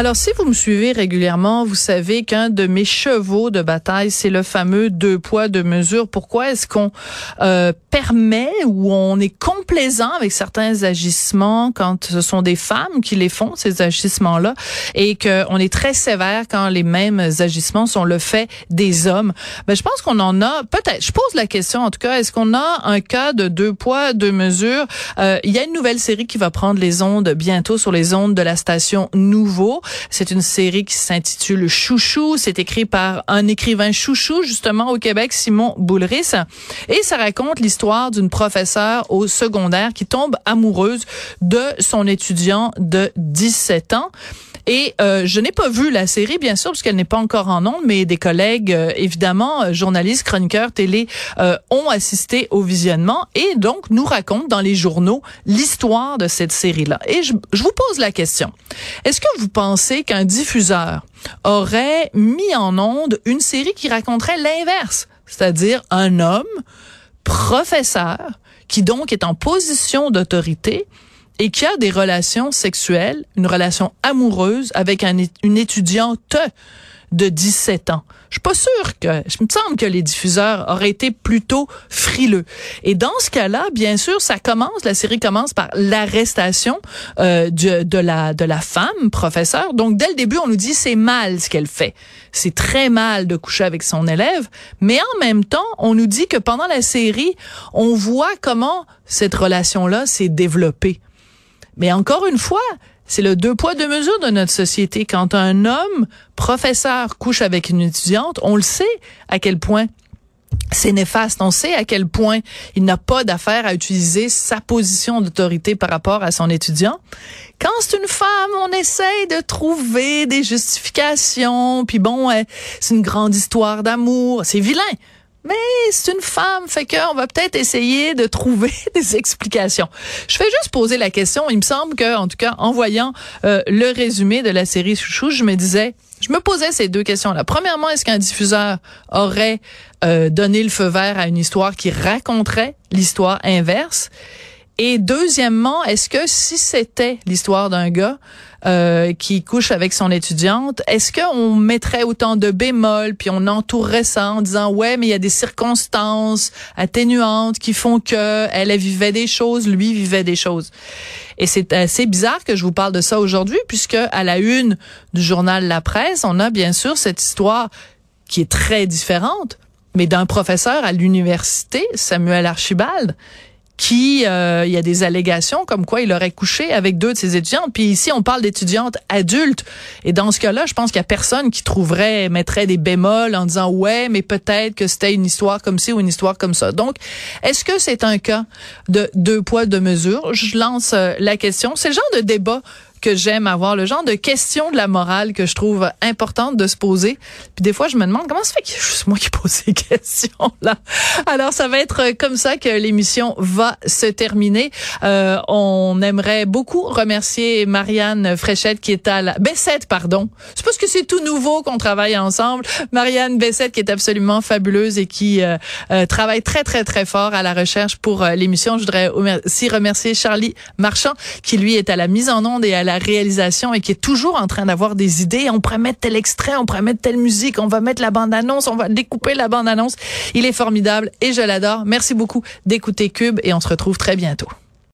Alors, si vous me suivez régulièrement, vous savez qu'un de mes chevaux de bataille, c'est le fameux deux poids, deux mesures. Pourquoi est-ce qu'on euh, permet ou on est complaisant avec certains agissements quand ce sont des femmes qui les font, ces agissements-là, et qu'on est très sévère quand les mêmes agissements sont le fait des hommes? Ben, je pense qu'on en a, peut-être, je pose la question en tout cas, est-ce qu'on a un cas de deux poids, deux mesures? Euh, il y a une nouvelle série qui va prendre les ondes bientôt sur les ondes de la station Nouveau. C'est une série qui s'intitule Chouchou. C'est écrit par un écrivain chouchou, justement, au Québec, Simon Boulris. Et ça raconte l'histoire d'une professeure au secondaire qui tombe amoureuse de son étudiant de 17 ans. Et euh, je n'ai pas vu la série, bien sûr, parce qu'elle n'est pas encore en ondes, mais des collègues, euh, évidemment, euh, journalistes, chroniqueurs, télé, euh, ont assisté au visionnement et donc nous racontent dans les journaux l'histoire de cette série-là. Et je, je vous pose la question. Est-ce que vous pensez qu'un diffuseur aurait mis en onde une série qui raconterait l'inverse? C'est-à-dire un homme, professeur, qui donc est en position d'autorité, et qui a des relations sexuelles, une relation amoureuse avec un, une étudiante de 17 ans. Je suis pas sûre que, je me semble que les diffuseurs auraient été plutôt frileux. Et dans ce cas-là, bien sûr, ça commence, la série commence par l'arrestation euh, de, la de la femme professeure. Donc dès le début, on nous dit c'est mal ce qu'elle fait. C'est très mal de coucher avec son élève, mais en même temps, on nous dit que pendant la série, on voit comment cette relation-là s'est développée. Mais encore une fois, c'est le deux poids deux mesures de notre société. Quand un homme professeur couche avec une étudiante, on le sait à quel point c'est néfaste. On sait à quel point il n'a pas d'affaire à utiliser sa position d'autorité par rapport à son étudiant. Quand c'est une femme, on essaye de trouver des justifications. Puis bon, c'est une grande histoire d'amour. C'est vilain. Mais c'est une femme, fait qu'on va peut-être essayer de trouver des explications. Je fais juste poser la question. Il me semble que, en tout cas, en voyant euh, le résumé de la série Chouchou, je me disais, je me posais ces deux questions-là. Premièrement, est-ce qu'un diffuseur aurait euh, donné le feu vert à une histoire qui raconterait l'histoire inverse? Et deuxièmement, est-ce que si c'était l'histoire d'un gars euh, qui couche avec son étudiante, est-ce qu'on mettrait autant de bémols puis on entourerait ça en disant ouais mais il y a des circonstances atténuantes qui font que elle, elle vivait des choses, lui vivait des choses. Et c'est assez bizarre que je vous parle de ça aujourd'hui puisque à la une du journal La Presse, on a bien sûr cette histoire qui est très différente mais d'un professeur à l'université, Samuel Archibald, qui, euh, il y a des allégations comme quoi il aurait couché avec deux de ses étudiantes. Puis ici, on parle d'étudiantes adultes. Et dans ce cas-là, je pense qu'il y a personne qui trouverait, mettrait des bémols en disant ouais, mais peut-être que c'était une histoire comme ci ou une histoire comme ça. Donc, est-ce que c'est un cas de deux poids deux mesures? Je lance euh, la question. C'est le genre de débat que j'aime avoir, le genre de questions de la morale que je trouve importante de se poser. Puis des fois, je me demande comment ça fait a juste moi qui pose ces questions-là? Alors, ça va être comme ça que l'émission va se terminer. Euh, on aimerait beaucoup remercier Marianne Fréchette qui est à la... Bessette, pardon. C'est parce que c'est tout nouveau qu'on travaille ensemble. Marianne Bessette qui est absolument fabuleuse et qui euh, euh, travaille très, très, très fort à la recherche pour euh, l'émission. Je voudrais aussi remercier Charlie Marchand qui, lui, est à la mise en onde et à la la réalisation et qui est toujours en train d'avoir des idées. On pourrait mettre tel extrait, on pourrait mettre telle musique, on va mettre la bande-annonce, on va découper la bande-annonce. Il est formidable et je l'adore. Merci beaucoup d'écouter Cube et on se retrouve très bientôt.